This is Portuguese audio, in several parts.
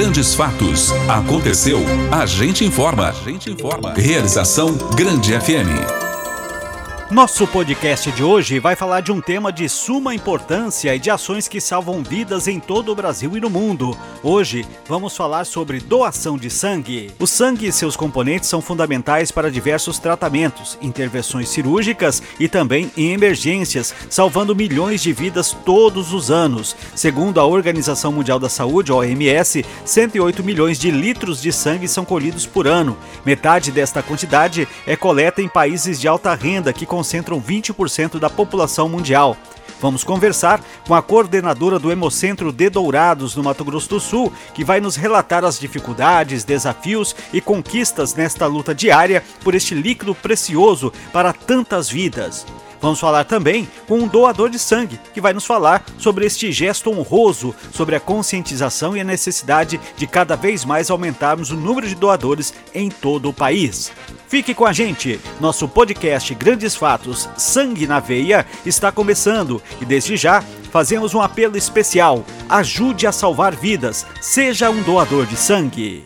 Grandes fatos. Aconteceu. A gente informa. A gente informa. Realização Grande FM. Nosso podcast de hoje vai falar de um tema de suma importância e de ações que salvam vidas em todo o Brasil e no mundo. Hoje vamos falar sobre doação de sangue. O sangue e seus componentes são fundamentais para diversos tratamentos, intervenções cirúrgicas e também em emergências, salvando milhões de vidas todos os anos. Segundo a Organização Mundial da Saúde, OMS, 108 milhões de litros de sangue são colhidos por ano. Metade desta quantidade é coleta em países de alta renda que concentram 20% da população mundial. Vamos conversar com a coordenadora do Hemocentro de Dourados, no Mato Grosso do Sul, que vai nos relatar as dificuldades, desafios e conquistas nesta luta diária por este líquido precioso para tantas vidas. Vamos falar também com um doador de sangue, que vai nos falar sobre este gesto honroso, sobre a conscientização e a necessidade de cada vez mais aumentarmos o número de doadores em todo o país. Fique com a gente, nosso podcast Grandes Fatos Sangue na Veia está começando e desde já fazemos um apelo especial. Ajude a salvar vidas, seja um doador de sangue.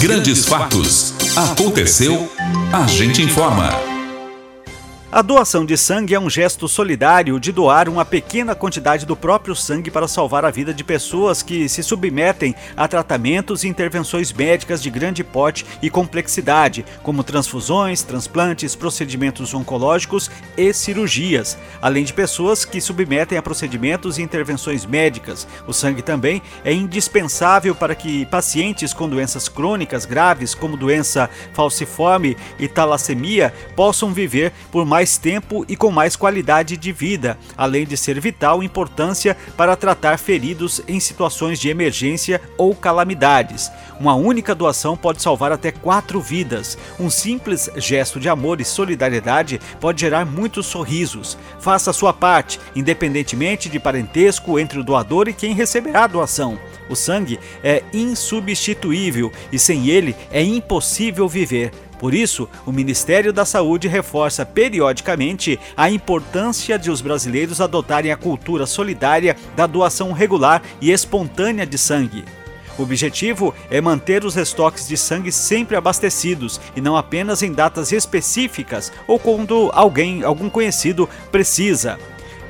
Grandes Fatos. Aconteceu, a gente informa. A doação de sangue é um gesto solidário de doar uma pequena quantidade do próprio sangue para salvar a vida de pessoas que se submetem a tratamentos e intervenções médicas de grande porte e complexidade, como transfusões, transplantes, procedimentos oncológicos e cirurgias, além de pessoas que submetem a procedimentos e intervenções médicas. O sangue também é indispensável para que pacientes com doenças crônicas graves, como doença falciforme e talassemia, possam viver por mais mais tempo e com mais qualidade de vida, além de ser vital importância para tratar feridos em situações de emergência ou calamidades. Uma única doação pode salvar até quatro vidas. Um simples gesto de amor e solidariedade pode gerar muitos sorrisos. Faça a sua parte, independentemente de parentesco entre o doador e quem receberá a doação. O sangue é insubstituível e sem ele é impossível viver. Por isso, o Ministério da Saúde reforça periodicamente a importância de os brasileiros adotarem a cultura solidária da doação regular e espontânea de sangue. O objetivo é manter os estoques de sangue sempre abastecidos e não apenas em datas específicas ou quando alguém, algum conhecido, precisa.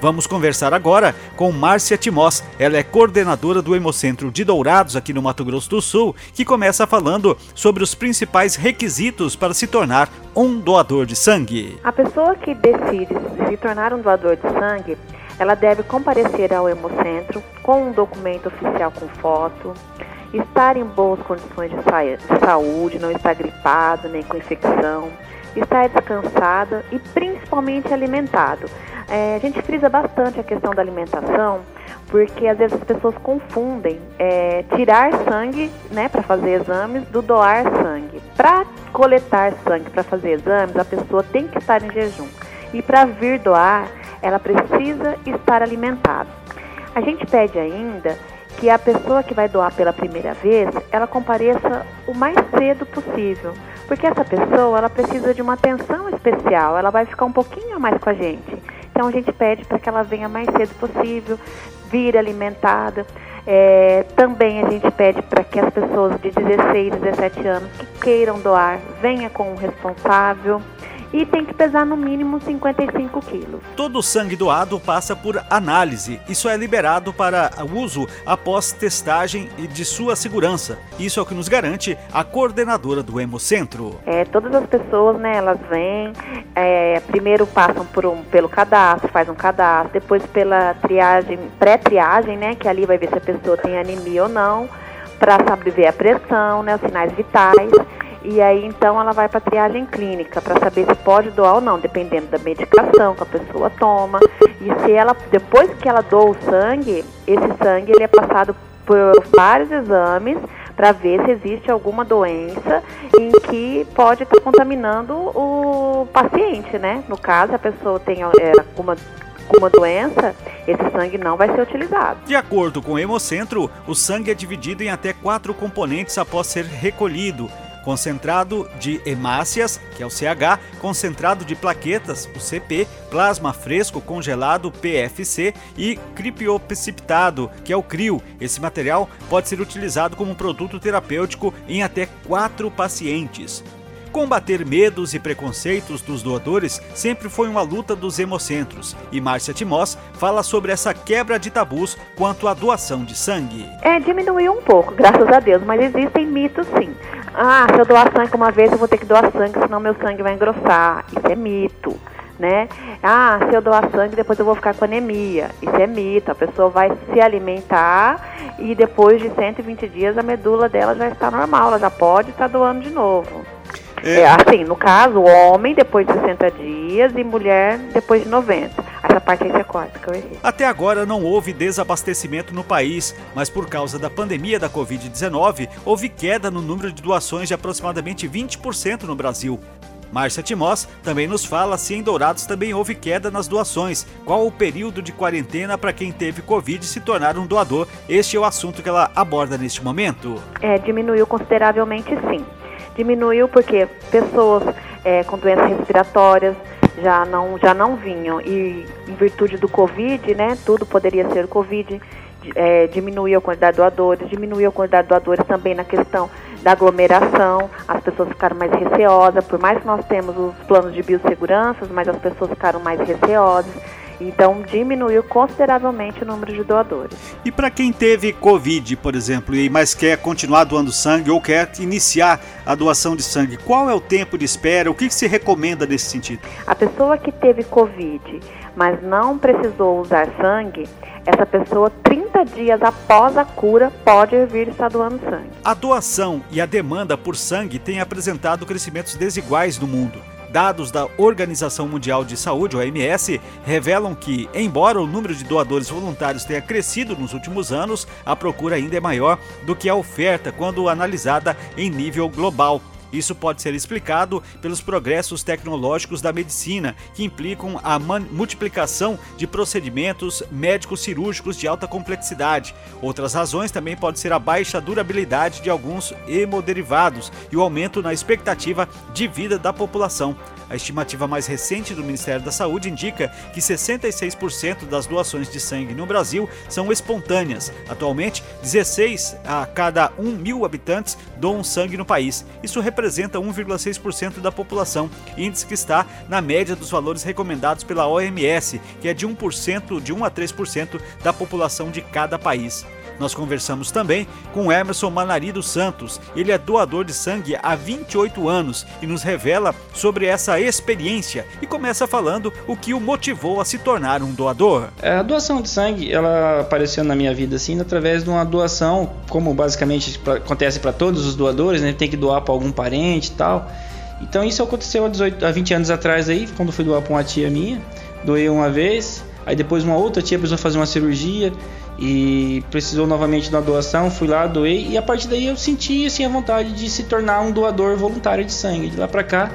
Vamos conversar agora com Márcia Timós. Ela é coordenadora do Hemocentro de Dourados, aqui no Mato Grosso do Sul, que começa falando sobre os principais requisitos para se tornar um doador de sangue. A pessoa que decide se tornar um doador de sangue, ela deve comparecer ao Hemocentro com um documento oficial com foto, estar em boas condições de saúde, não estar gripado nem com infecção, estar descansado e principalmente alimentado. É, a gente frisa bastante a questão da alimentação, porque às vezes as pessoas confundem é, tirar sangue né, para fazer exames do doar sangue. Para coletar sangue para fazer exames, a pessoa tem que estar em jejum. E para vir doar, ela precisa estar alimentada. A gente pede ainda que a pessoa que vai doar pela primeira vez, ela compareça o mais cedo possível, porque essa pessoa ela precisa de uma atenção especial, ela vai ficar um pouquinho mais com a gente. Então a gente pede para que ela venha mais cedo possível, vir alimentada. É, também a gente pede para que as pessoas de 16, 17 anos que queiram doar venha com um responsável e tem que pesar no mínimo 55 quilos. Todo o sangue doado passa por análise. Isso é liberado para uso após testagem e de sua segurança. Isso é o que nos garante a coordenadora do Hemocentro. É, todas as pessoas, né, elas vêm, é, primeiro passam por um, pelo cadastro, faz um cadastro, depois pela triagem, pré-triagem, né, que ali vai ver se a pessoa tem anemia ou não, para saber ver a pressão, né, os sinais vitais. E aí então ela vai para triagem clínica para saber se pode doar ou não, dependendo da medicação que a pessoa toma. E se ela depois que ela doa o sangue, esse sangue ele é passado por vários exames para ver se existe alguma doença em que pode estar tá contaminando o paciente, né? No caso, a pessoa tem é, alguma uma doença, esse sangue não vai ser utilizado. De acordo com o Hemocentro, o sangue é dividido em até quatro componentes após ser recolhido concentrado de hemácias, que é o CH, concentrado de plaquetas, o CP, plasma fresco congelado, PFC, e cripioprecipitado, que é o CRIO. Esse material pode ser utilizado como produto terapêutico em até quatro pacientes. Combater medos e preconceitos dos doadores sempre foi uma luta dos hemocentros, e Márcia Timós fala sobre essa quebra de tabus quanto à doação de sangue. É, diminuiu um pouco, graças a Deus, mas existem mitos sim. Ah, se eu doar sangue uma vez, eu vou ter que doar sangue, senão meu sangue vai engrossar. Isso é mito. Né? Ah, se eu doar sangue, depois eu vou ficar com anemia. Isso é mito. A pessoa vai se alimentar e depois de 120 dias a medula dela já está normal, ela já pode estar doando de novo. É. é. assim, no caso, homem depois de 60 dias e mulher depois de 90. Essa parte aí você corta, que eu errei. Até agora não houve desabastecimento no país, mas por causa da pandemia da Covid-19, houve queda no número de doações de aproximadamente 20% no Brasil. Márcia Timós também nos fala se em Dourados também houve queda nas doações. Qual o período de quarentena para quem teve Covid se tornar um doador? Este é o assunto que ela aborda neste momento. É, diminuiu consideravelmente sim diminuiu porque pessoas é, com doenças respiratórias já não, já não vinham e em virtude do Covid, né, tudo poderia ser Covid, é, diminuiu a quantidade de doadores, diminuiu a quantidade de doadores também na questão da aglomeração, as pessoas ficaram mais receosas, por mais que nós temos os planos de biossegurança, mas as pessoas ficaram mais receosas. Então diminuiu consideravelmente o número de doadores. E para quem teve Covid, por exemplo, e mas quer continuar doando sangue ou quer iniciar a doação de sangue, qual é o tempo de espera? O que, que se recomenda nesse sentido? A pessoa que teve Covid, mas não precisou usar sangue, essa pessoa, 30 dias após a cura, pode vir estar doando sangue. A doação e a demanda por sangue têm apresentado crescimentos desiguais no mundo. Dados da Organização Mundial de Saúde, OMS, revelam que, embora o número de doadores voluntários tenha crescido nos últimos anos, a procura ainda é maior do que a oferta quando analisada em nível global. Isso pode ser explicado pelos progressos tecnológicos da medicina, que implicam a multiplicação de procedimentos médicos cirúrgicos de alta complexidade. Outras razões também podem ser a baixa durabilidade de alguns hemoderivados e o aumento na expectativa de vida da população. A estimativa mais recente do Ministério da Saúde indica que 66% das doações de sangue no Brasil são espontâneas. Atualmente, 16 a cada 1 mil habitantes doam sangue no país. Isso representa 1,6% da população, índice que está na média dos valores recomendados pela OMS, que é de 1%, de 1 a 3% da população de cada país. Nós conversamos também com Emerson Manari dos Santos. Ele é doador de sangue há 28 anos e nos revela sobre essa experiência e começa falando o que o motivou a se tornar um doador. É, a doação de sangue, ela apareceu na minha vida assim através de uma doação, como basicamente acontece para todos os doadores, né? Tem que doar para algum parente e tal. Então isso aconteceu há, 18, há 20 anos atrás aí, quando fui doar para uma tia minha. Doei uma vez, aí depois uma outra tia precisou fazer uma cirurgia e precisou novamente de uma doação, fui lá, doei e a partir daí eu senti assim a vontade de se tornar um doador voluntário de sangue. De lá para cá,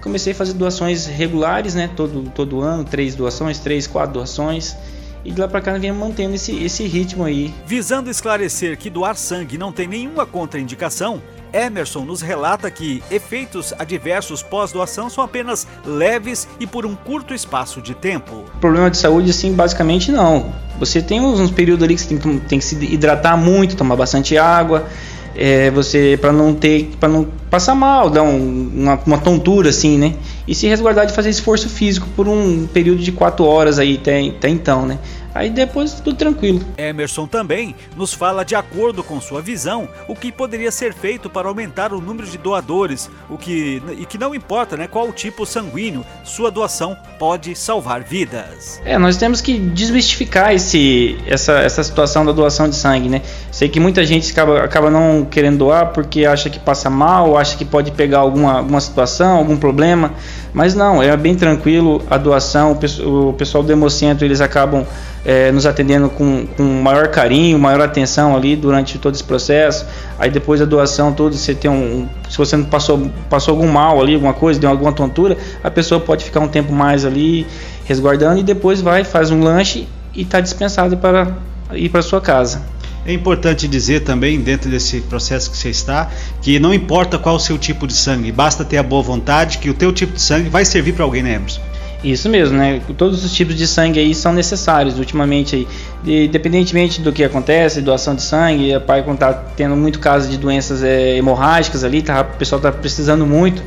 comecei a fazer doações regulares, né, todo todo ano, três doações, três, quatro doações. E de lá para cá vinha mantendo esse, esse ritmo aí. Visando esclarecer que doar sangue não tem nenhuma contraindicação, Emerson nos relata que efeitos adversos pós-doação são apenas leves e por um curto espaço de tempo. Problema de saúde, assim, basicamente não. Você tem uns períodos ali que você tem, tem que se hidratar muito, tomar bastante água, é, você para não ter para não passar mal, dar um, uma, uma, tontura assim, né? E se resguardar de fazer esforço físico por um período de quatro horas aí até, até então, né? Aí depois tudo tranquilo. Emerson também nos fala de acordo com sua visão o que poderia ser feito para aumentar o número de doadores, o que e que não importa, né, qual tipo sanguíneo, sua doação pode salvar vidas. É, nós temos que desmistificar esse essa, essa situação da doação de sangue, né? Sei que muita gente acaba, acaba não querendo doar porque acha que passa mal, acha que pode pegar alguma, alguma situação, algum problema, mas não, é bem tranquilo a doação, o pessoal do Hemocentro eles acabam é, nos atendendo com, com maior carinho, maior atenção ali durante todo esse processo. Aí depois da doação, todo você tem um, se você não passou, passou algum mal ali, alguma coisa, deu alguma tontura, a pessoa pode ficar um tempo mais ali resguardando e depois vai, faz um lanche e está dispensado para ir para sua casa. É importante dizer também, dentro desse processo que você está, que não importa qual o seu tipo de sangue, basta ter a boa vontade que o teu tipo de sangue vai servir para alguém, né, Emerson? Isso mesmo, né? Todos os tipos de sangue aí são necessários ultimamente aí. independentemente do que acontece, doação de sangue, a pai quando tá tendo muito caso de doenças é, hemorrágicas ali, tá, o pessoal tá precisando muito.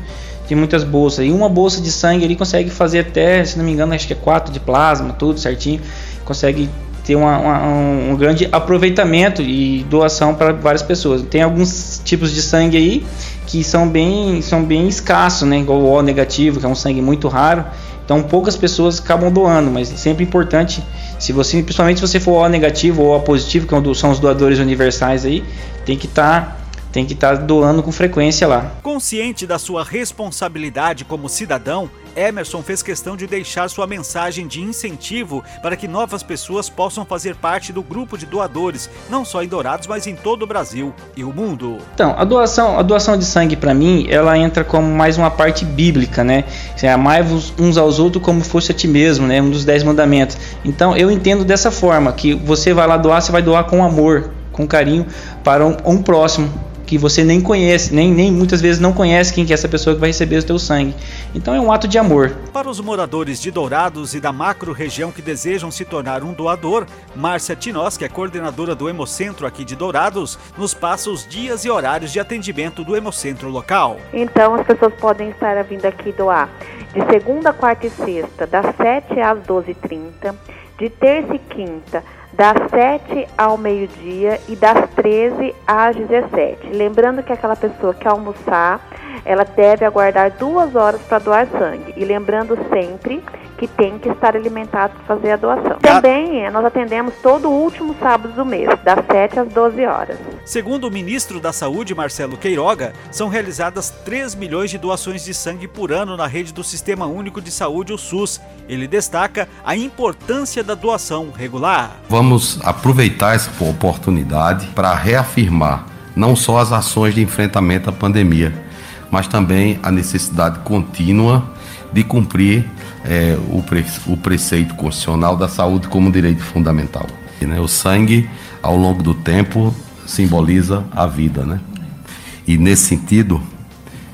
Tem muitas bolsas. E uma bolsa de sangue ele consegue fazer até, se não me engano, acho que é quatro de plasma, tudo certinho. Consegue ter uma, uma, um grande aproveitamento e doação para várias pessoas. Tem alguns tipos de sangue aí que são bem, são bem escassos, né? Igual o O negativo, que é um sangue muito raro então poucas pessoas acabam doando, mas sempre importante, se você, principalmente se você for O negativo ou O positivo, que é são os doadores universais aí, tem que estar tá tem que estar tá doando com frequência lá. Consciente da sua responsabilidade como cidadão, Emerson fez questão de deixar sua mensagem de incentivo para que novas pessoas possam fazer parte do grupo de doadores, não só em Dourados, mas em todo o Brasil e o mundo. Então, a doação, a doação de sangue para mim, ela entra como mais uma parte bíblica, né? É, Amai-vos uns aos outros como fosse a ti mesmo, né? Um dos dez mandamentos. Então, eu entendo dessa forma que você vai lá doar, você vai doar com amor, com carinho para um, um próximo que você nem conhece, nem, nem muitas vezes não conhece quem que é essa pessoa que vai receber o teu sangue. Então é um ato de amor. Para os moradores de Dourados e da macro região que desejam se tornar um doador, Márcia Tinós, que é coordenadora do Hemocentro aqui de Dourados, nos passa os dias e horários de atendimento do Hemocentro local. Então as pessoas podem estar vindo aqui doar de segunda, quarta e sexta, das 7 às 12h30, de terça e quinta, das 7 ao meio-dia e das 13 às 17. Lembrando que aquela pessoa que almoçar, ela deve aguardar duas horas para doar sangue. E lembrando sempre que tem que estar alimentado para fazer a doação. Também eh, nós atendemos todo o último sábado do mês, das 7 às 12 horas. Segundo o ministro da Saúde, Marcelo Queiroga, são realizadas 3 milhões de doações de sangue por ano na rede do Sistema Único de Saúde, o SUS. Ele destaca a importância da doação regular. Vamos aproveitar essa oportunidade para reafirmar não só as ações de enfrentamento à pandemia, mas também a necessidade contínua de cumprir é, o, pre, o preceito constitucional da saúde como direito fundamental. Né? O sangue, ao longo do tempo, simboliza a vida. Né? E nesse sentido,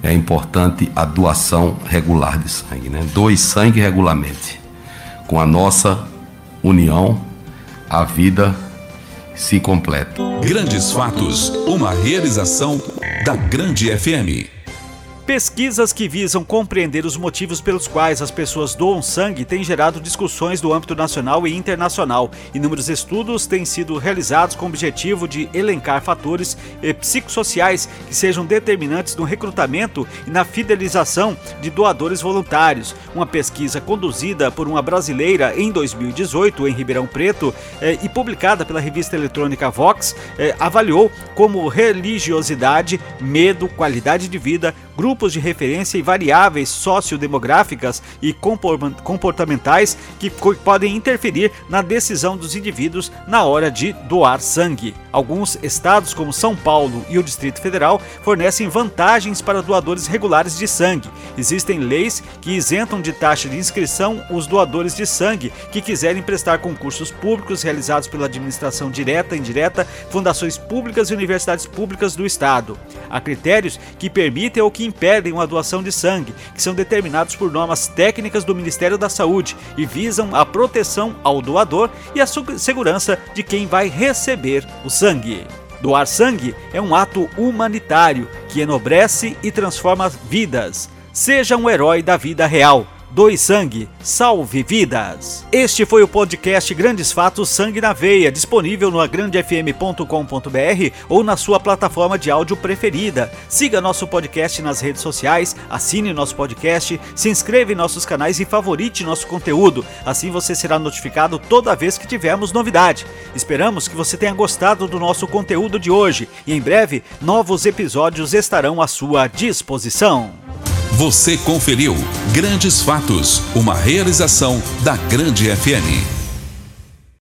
é importante a doação regular de sangue. Né? Doe sangue regularmente. Com a nossa união, a vida se completa. Grandes Fatos, uma realização da Grande FM. Pesquisas que visam compreender os motivos pelos quais as pessoas doam sangue têm gerado discussões do âmbito nacional e internacional. Inúmeros estudos têm sido realizados com o objetivo de elencar fatores psicossociais que sejam determinantes no recrutamento e na fidelização de doadores voluntários. Uma pesquisa conduzida por uma brasileira em 2018 em Ribeirão Preto eh, e publicada pela revista eletrônica Vox eh, avaliou como religiosidade, medo, qualidade de vida, grupos de referência e variáveis sociodemográficas e comportamentais que podem interferir na decisão dos indivíduos na hora de doar sangue. Alguns estados, como São Paulo e o Distrito Federal, fornecem vantagens para doadores regulares de sangue. Existem leis que isentam de taxa de inscrição os doadores de sangue que quiserem prestar concursos públicos realizados pela administração direta e indireta, fundações públicas e universidades públicas do estado. Há critérios que permitem ou impedem uma doação de sangue, que são determinados por normas técnicas do Ministério da Saúde e visam a proteção ao doador e a segurança de quem vai receber o sangue. Doar sangue é um ato humanitário que enobrece e transforma vidas. Seja um herói da vida real. Doe sangue, salve vidas. Este foi o podcast Grandes Fatos Sangue na Veia, disponível no agrandefm.com.br ou na sua plataforma de áudio preferida. Siga nosso podcast nas redes sociais, assine nosso podcast, se inscreva em nossos canais e favorite nosso conteúdo. Assim você será notificado toda vez que tivermos novidade. Esperamos que você tenha gostado do nosso conteúdo de hoje e em breve novos episódios estarão à sua disposição. Você conferiu Grandes Fatos, uma realização da Grande FM.